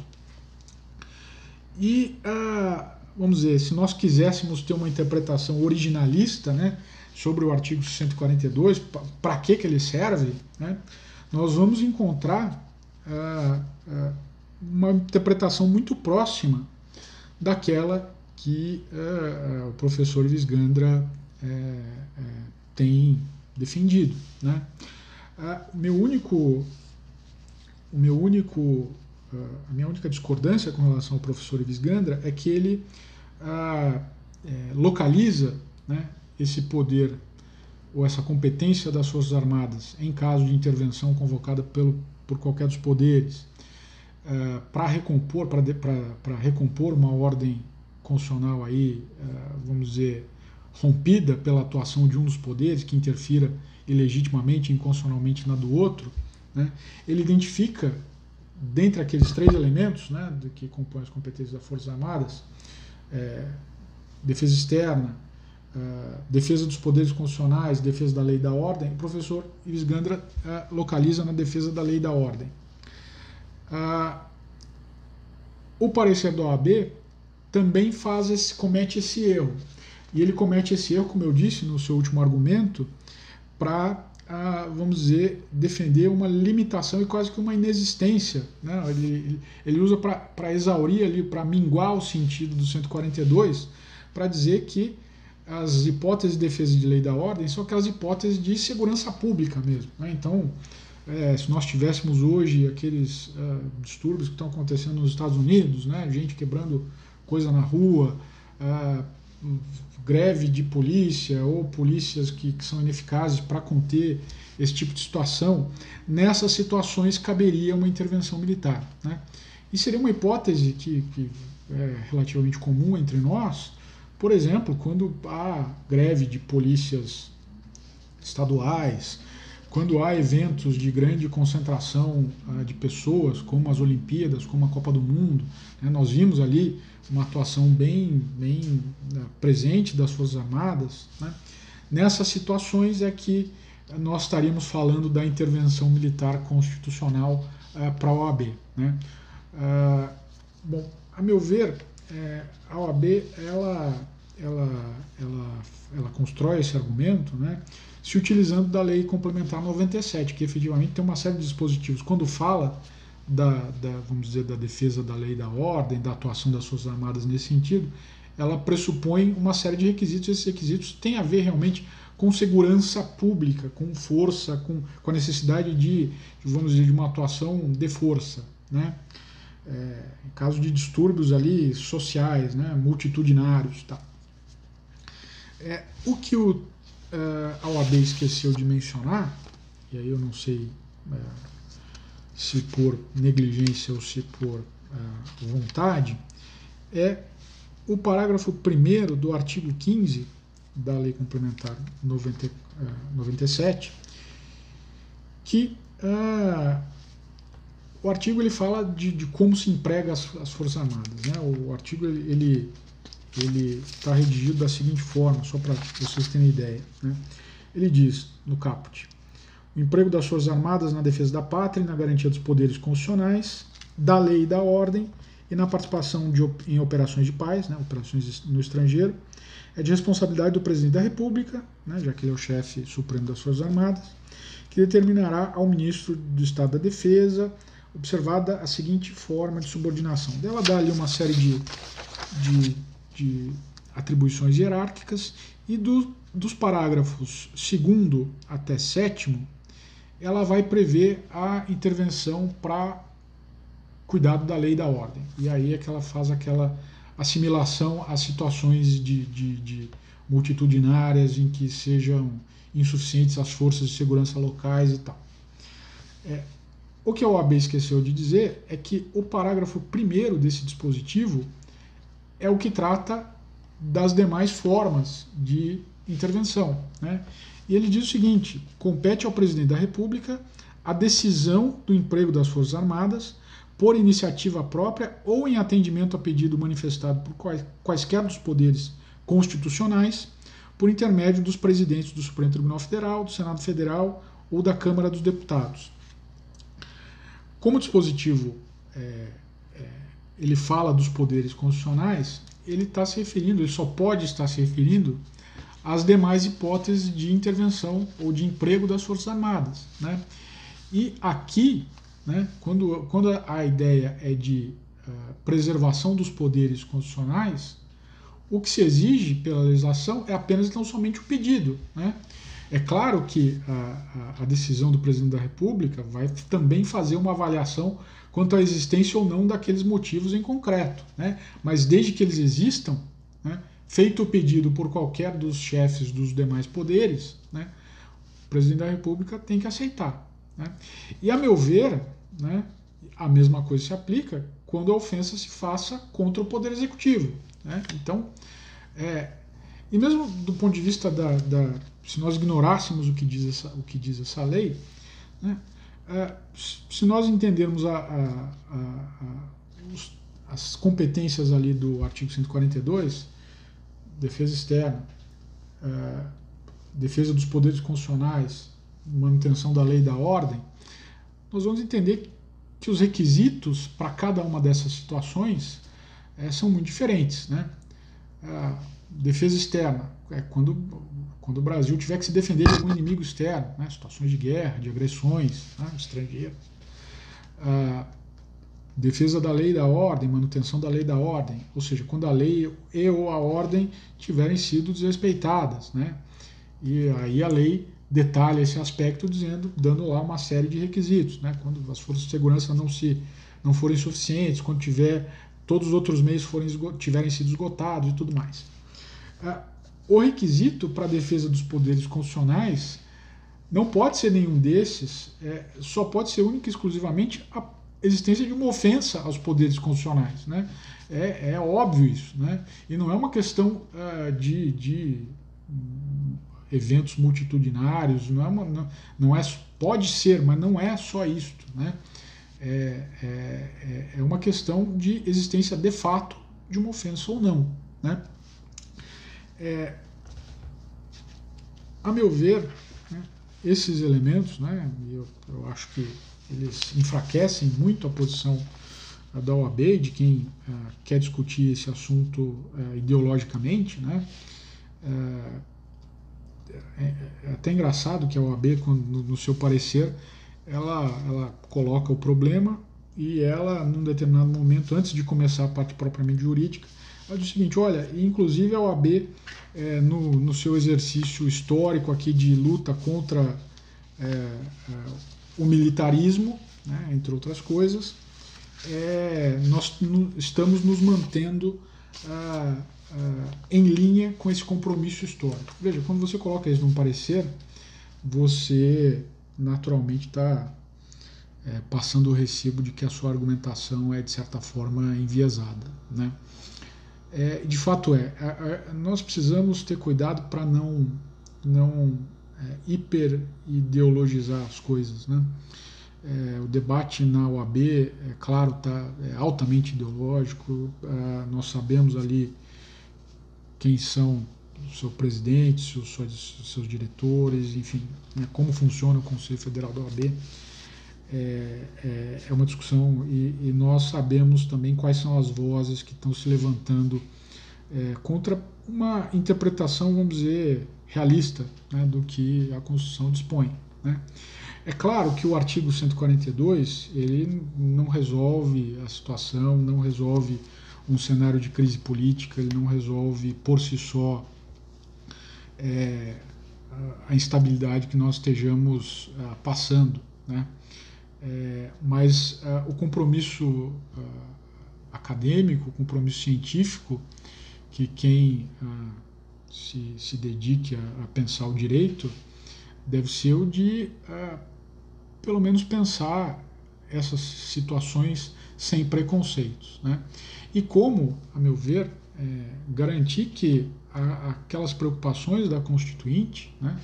E, uh, vamos dizer, se nós quiséssemos ter uma interpretação originalista, né, sobre o artigo 142, para que, que ele serve, né, nós vamos encontrar ah, ah, uma interpretação muito próxima daquela que ah, o professor Visgandra eh, eh, tem defendido. Né? meu único, o meu único, a minha única discordância com relação ao professor Visgandra é que ele eh, localiza né, esse poder ou essa competência das Forças Armadas em caso de intervenção convocada pelo, por qualquer dos poderes uh, para recompor recompor uma ordem constitucional aí uh, vamos dizer rompida pela atuação de um dos poderes que interfira ilegitimamente inconstitucionalmente na do outro né, ele identifica dentre aqueles três elementos né, que compõem as competências das Forças Armadas, é, defesa externa, uh, defesa dos poderes constitucionais, defesa da lei e da ordem, o professor Ives Gandra uh, localiza na defesa da lei e da ordem. O parecer da OAB também faz esse, comete esse erro. E ele comete esse erro, como eu disse no seu último argumento, para, vamos dizer, defender uma limitação e quase que uma inexistência. Né? Ele, ele usa para exaurir ali, para minguar o sentido do 142, para dizer que as hipóteses de defesa de lei da ordem são aquelas hipóteses de segurança pública mesmo. Né? Então, é, se nós tivéssemos hoje aqueles uh, distúrbios que estão acontecendo nos Estados Unidos, né? gente quebrando coisa na rua, uh, greve de polícia ou polícias que, que são ineficazes para conter esse tipo de situação, nessas situações caberia uma intervenção militar. Né? E seria uma hipótese que, que é relativamente comum entre nós, por exemplo, quando há greve de polícias estaduais, quando há eventos de grande concentração uh, de pessoas, como as Olimpíadas, como a Copa do Mundo, né, nós vimos ali uma atuação bem, bem uh, presente das Forças Armadas. Né, nessas situações é que nós estaríamos falando da intervenção militar constitucional uh, para a OAB. Né. bom, a meu ver, é, a OAB ela, ela, ela, ela constrói esse argumento né, se utilizando da Lei Complementar 97, que efetivamente tem uma série de dispositivos. Quando fala da, da, vamos dizer, da defesa da lei da ordem, da atuação das Forças Armadas nesse sentido, ela pressupõe uma série de requisitos. Esses requisitos têm a ver realmente com segurança pública, com força, com, com a necessidade de, vamos dizer, de uma atuação de força. Né? é, em caso de distúrbios ali sociais, né, multitudinários. Tá. É, o que o, é, a OAB esqueceu de mencionar, e aí eu não sei é, se por negligência ou se por é, vontade, é o parágrafo 1 do artigo 15 da Lei Complementar 90, 97, é, que o artigo ele fala de, de como se emprega as, as, Forças Armadas. Né? O artigo ele ele está redigido da seguinte forma, só para vocês terem ideia. Né? Ele diz no caput: o emprego das Forças Armadas na defesa da pátria e na garantia dos poderes constitucionais, da lei e da ordem e na participação de, em operações de paz, né, operações no estrangeiro, é de responsabilidade do presidente da República, né, já que ele é o chefe supremo das Forças Armadas, que determinará ao ministro do Estado da Defesa observada a seguinte forma de subordinação. Ela dá ali uma série de, de, de atribuições hierárquicas e do, dos parágrafos segundo até sétimo, ela vai prever a intervenção para cuidado da lei e da ordem. E aí é que ela faz aquela assimilação a situações de, de, de multitudinárias em que sejam insuficientes as forças de segurança locais e tal. É, o que a OAB esqueceu de dizer é que o parágrafo primeiro desse dispositivo é o que trata das demais formas de intervenção. Né? E ele diz o seguinte: compete ao presidente da República a decisão do emprego das Forças Armadas por iniciativa própria ou em atendimento a pedido manifestado por quaisquer dos poderes constitucionais, por intermédio dos presidentes do Supremo Tribunal Federal, do Senado Federal ou da Câmara dos Deputados como dispositivo é, ele fala dos poderes constitucionais, ele está se referindo, ele só pode estar se referindo às demais hipóteses de intervenção ou de emprego das Forças Armadas. Né? E aqui, né, quando, quando a ideia é de uh, preservação dos poderes constitucionais, o que se exige pela legislação é apenas então somente o pedido. Né? É claro que a, a, decisão do presidente da República vai também fazer uma avaliação quanto à existência ou não daqueles motivos em concreto. Né? Mas desde que eles existam, né, feito o pedido por qualquer dos chefes dos demais poderes, né, o presidente da República tem que aceitar. Né? E a meu ver, né, a mesma coisa se aplica quando a ofensa se faça contra o Poder Executivo. Né? Então, é, e mesmo do ponto de vista da, da se nós ignorássemos o que diz essa, o que diz essa lei, né, se nós entendermos a, a, a, os, as competências ali do artigo 142, defesa externa, é, defesa dos poderes constitucionais, manutenção da lei e da ordem, nós vamos entender que os requisitos para cada uma dessas situações é, são muito diferentes. Né? Defesa externa, é quando, quando o Brasil tiver que se defender de algum inimigo externo, né? situações de guerra, de agressões né? estrangeiras. A defesa da lei e da ordem, manutenção da lei e da ordem, ou seja, quando a lei e ou a ordem tiverem sido desrespeitadas. Né? E aí a lei detalha esse aspecto dizendo, dando lá uma série de requisitos, né? Quando as forças de segurança não se não forem suficientes, quando tiver todos os outros meios forem tiverem sido esgotados e tudo mais. Ah, o requisito para a defesa dos poderes constitucionais não pode ser nenhum desses, é, só pode ser única e exclusivamente a existência de uma ofensa aos poderes constitucionais, né? É, é óbvio isso, né? E não é uma questão uh, de, de eventos multitudinários, não é, uma, não, não é pode ser, mas não é só isto, né? É, é, é, é uma questão de existência de fato de uma ofensa ou não, né? É, a meu ver, né, esses elementos, né, eu, eu acho que eles enfraquecem muito a posição da OAB, de quem uh, quer discutir esse assunto uh, ideologicamente, né? Uh, é, é até engraçado que a OAB, quando, no, no seu parecer, ela, ela coloca o problema e ela, num determinado momento, antes de começar a parte propriamente jurídica, ela diz o seguinte: olha, inclusive a OAB, é, no, no seu exercício histórico aqui de luta contra é, é, o militarismo, né, entre outras coisas, é, nós estamos nos mantendo. Em linha com esse compromisso histórico. Veja, quando você coloca isso num parecer, você naturalmente está é, passando o recibo de que a sua argumentação é, de certa forma, enviesada. Né? É, de fato é, a, a, nós precisamos ter cuidado para não, não é, hiper-ideologizar as coisas. Né? É, o debate na OAB, é claro, tá, é altamente ideológico, é, nós sabemos ali quem são os seus presidentes, os seus, seus diretores, enfim, né, como funciona o Conselho Federal da OAB. É, é, é uma discussão e, e, nós sabemos também quais são as vozes que estão se levantando é, contra uma interpretação, vamos dizer, realista né, do que a Constituição dispõe. Né? É claro que o artigo 142 ele não resolve a situação, não resolve um cenário de crise política, ele não resolve por si só é, a instabilidade que nós estejamos uh, passando. Né? É, mas uh, o compromisso uh, acadêmico, o compromisso científico, que quem se, se dedique a, a, pensar o direito, deve ser o de, pelo menos, pensar essas situações sem preconceitos. Né? E como, a meu ver, é, garantir que a, aquelas preocupações da Constituinte né,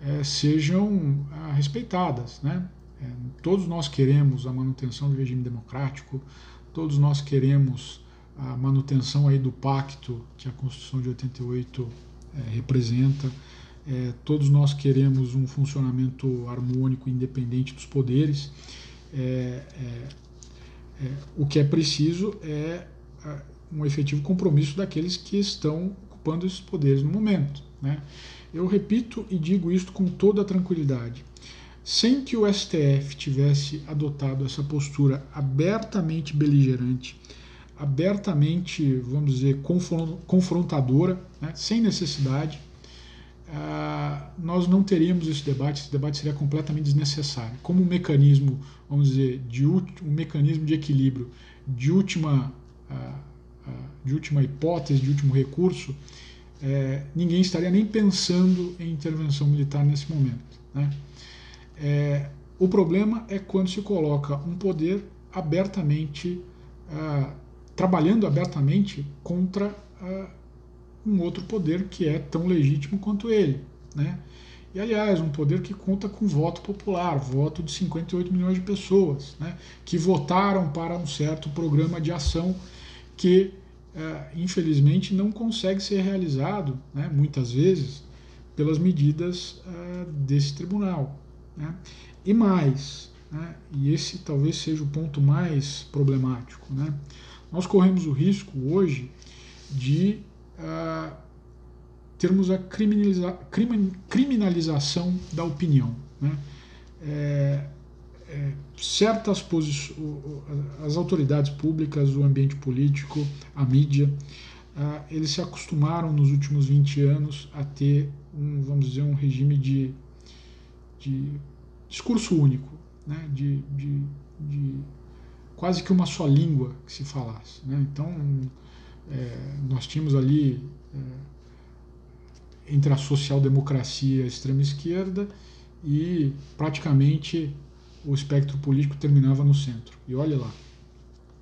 é, sejam a, respeitadas. Né? É, todos nós queremos a manutenção do regime democrático, todos nós queremos a manutenção aí do pacto que a Constituição de 88 é, representa, é, todos nós queremos um funcionamento harmônico independente dos poderes. É, é, é, o que é preciso é, é um efetivo compromisso daqueles que estão ocupando esses poderes no momento. Né? Eu repito e digo isto com toda tranquilidade. Sem que o STF tivesse adotado essa postura abertamente beligerante, abertamente, vamos dizer, confrontadora, né? sem necessidade, ah, nós não teríamos esse debate, esse debate seria completamente desnecessário. Como um mecanismo, vamos dizer, de um mecanismo de equilíbrio de última, ah, ah, de última hipótese, de último recurso, é, ninguém estaria nem pensando em intervenção militar nesse momento. Né? É, o problema é quando se coloca um poder abertamente, trabalhando abertamente contra um outro poder que é tão legítimo quanto ele. Né? E, aliás, um poder que conta com voto popular, voto de 58 milhões de pessoas, né, que votaram para um certo programa de ação que, é, infelizmente, não consegue ser realizado, né, muitas vezes, pelas medidas desse tribunal. Né. E mais, né, e esse talvez seja o ponto mais problemático, né, nós corremos o risco hoje de uh, termos a criminaliza criminalização da opinião. Né? É, é, certas posições, as autoridades públicas, o ambiente político, a mídia, uh, eles se acostumaram nos últimos 20 anos a ter, um, vamos dizer, um regime de, de discurso único, né? de, de, de quase que uma só língua que se falasse. Né? Então, é, nós tínhamos ali é, entre a social-democracia e a extrema-esquerda e praticamente o espectro político terminava no centro. E olha lá,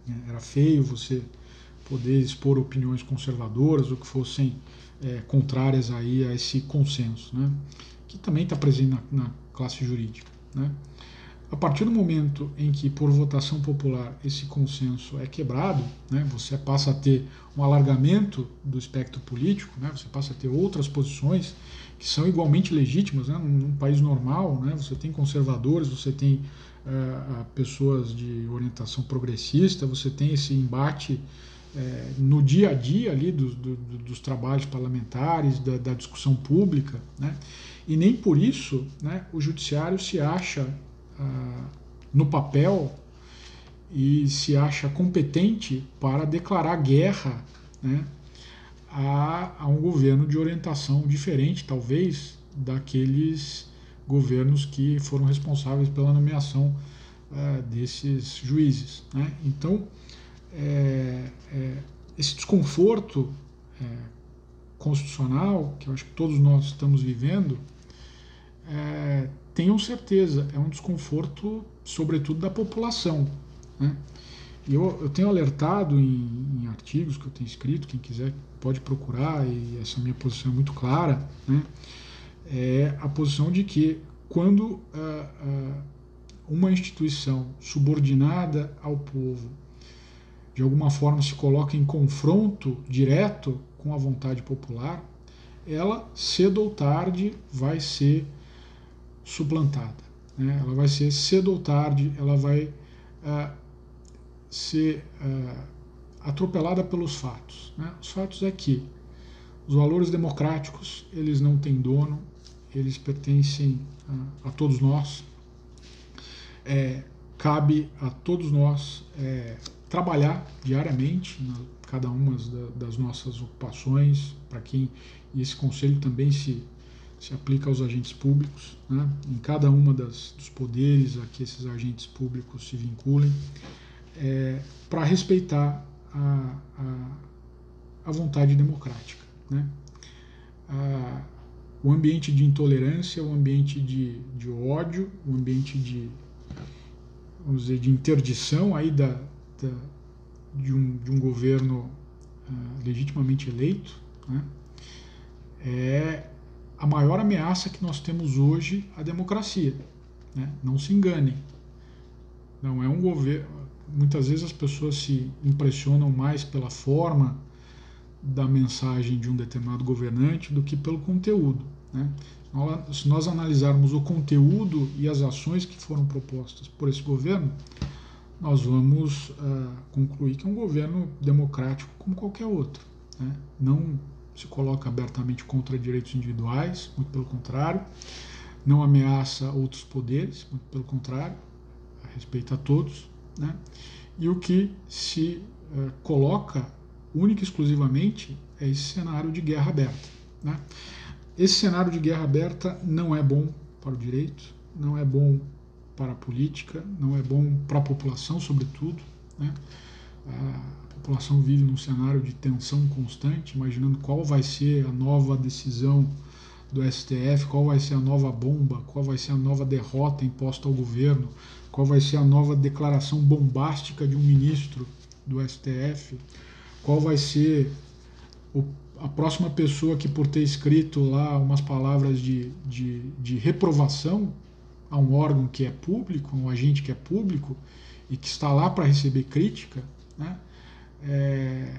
né? era feio você poder expor opiniões conservadoras ou que fossem é, contrárias aí a esse consenso, né? que também está presente na, na classe jurídica. Né? A partir do momento em que, por votação popular, esse consenso é quebrado, né, você passa a ter um alargamento do espectro político, né, você passa a ter outras posições que são igualmente legítimas. Né, num, país normal, né, você tem conservadores, você tem uh, pessoas de orientação progressista, você tem esse embate uh, no dia a dia ali do, do, dos trabalhos parlamentares, da, da discussão pública, né, e nem por isso né, o judiciário se acha ah, no papel e se acha competente para declarar guerra né, a, a, um governo de orientação diferente, talvez, daqueles governos que foram responsáveis pela nomeação uh, desses juízes. Né? Então, é, é, esse desconforto é, constitucional, que eu acho que todos nós estamos vivendo, é, tenham certeza, é um desconforto, sobretudo, da população. Né? Eu, eu tenho alertado em, em, artigos que eu tenho escrito, quem quiser pode procurar, e essa minha posição é muito clara, né? é a posição de que quando uh, uh, uma instituição subordinada ao povo de alguma forma se coloca em confronto direto com a vontade popular, ela cedo ou tarde vai ser suplantada. Né? Ela vai ser cedo ou tarde, ela vai uh, ser uh, atropelada pelos fatos. Né? Os fatos é que os valores democráticos eles não têm dono, eles pertencem a, a todos nós. É, cabe a todos nós é, trabalhar diariamente na cada uma das nossas ocupações, para quem e esse conselho também se se aplica aos agentes públicos, né, em cada uma das, dos poderes a que esses agentes públicos se vinculem, é, para respeitar a, a, a, vontade democrática. Né. A, o ambiente de intolerância, o ambiente de, de ódio, o ambiente de, vamos dizer, de interdição aí da, da de, um, de um governo uh, legitimamente eleito, né, é a maior ameaça que nós temos hoje à democracia. Né? Não se enganem. Não é um governo. Muitas vezes as pessoas se impressionam mais pela forma da mensagem de um determinado governante do que pelo conteúdo. Né? Se nós analisarmos o conteúdo e as ações que foram propostas por esse governo, nós vamos uh, concluir que é um governo democrático como qualquer outro. Né? Não se coloca abertamente contra direitos individuais, muito pelo contrário, não ameaça outros poderes, muito pelo contrário, respeita a todos, né? e o que se uh, coloca única e exclusivamente é esse cenário de guerra aberta. Né? Esse cenário de guerra aberta não é bom para o direito, não é bom para a política, não é bom para a população, sobretudo. Né? Uh, população vive num cenário de tensão constante, imaginando qual vai ser a nova decisão do STF, qual vai ser a nova bomba, qual vai ser a nova derrota imposta ao governo, qual vai ser a nova declaração bombástica de um ministro do STF, qual vai ser o, a próxima pessoa que por ter escrito lá umas palavras de, de, de reprovação a um órgão que é público, a um agente que é público e que está lá para receber crítica, né? É,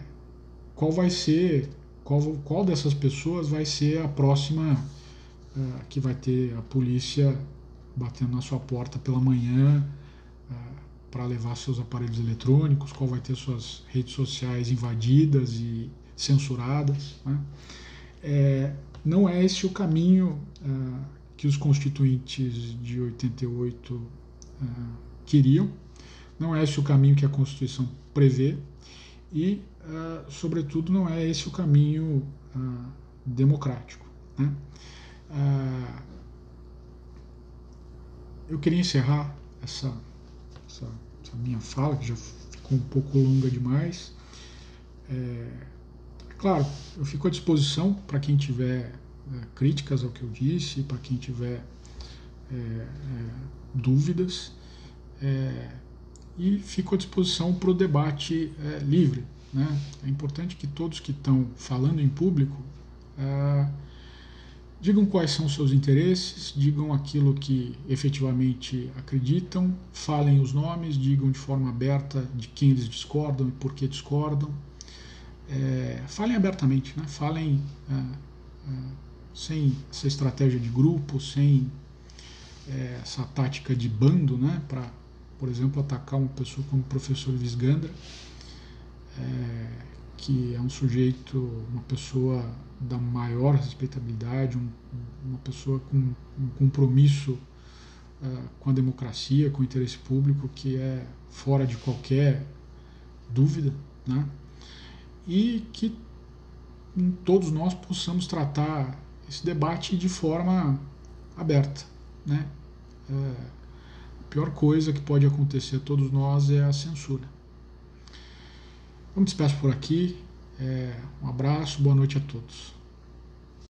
qual vai ser, qual, qual dessas pessoas vai ser a próxima uh, que vai ter a polícia batendo na sua porta pela manhã uh, para levar seus aparelhos eletrônicos, qual vai ter suas redes sociais invadidas e censuradas. Né? É, não é esse o caminho que os constituintes de 88 queriam, não é esse o caminho que a Constituição prevê e, uh, sobretudo, não é esse o caminho uh, democrático. Né? Uh, eu queria encerrar essa, essa, essa, minha fala, que já ficou um pouco longa demais. É, claro, eu fico à disposição para quem tiver é, críticas ao que eu disse, para quem tiver é, é dúvidas. E fico à disposição para o debate é, livre. Né? É importante que todos que estão falando em público é, digam quais são os seus interesses, digam aquilo que efetivamente acreditam, falem os nomes, digam de forma aberta de quem eles discordam e por que discordam. É, falem abertamente, né? falem sem essa estratégia de grupo, sem essa tática de bando né? para por exemplo, atacar uma pessoa como o professor Visgandra, é, que é um sujeito, uma pessoa da maior respeitabilidade, um, uma pessoa com um compromisso uh, com a democracia, com o interesse público, que é fora de qualquer dúvida, né? e que todos nós possamos tratar esse debate de forma aberta. Né? É, pior coisa que pode acontecer a todos nós é a censura. Me despeço por aqui. É, um abraço, boa noite a todos.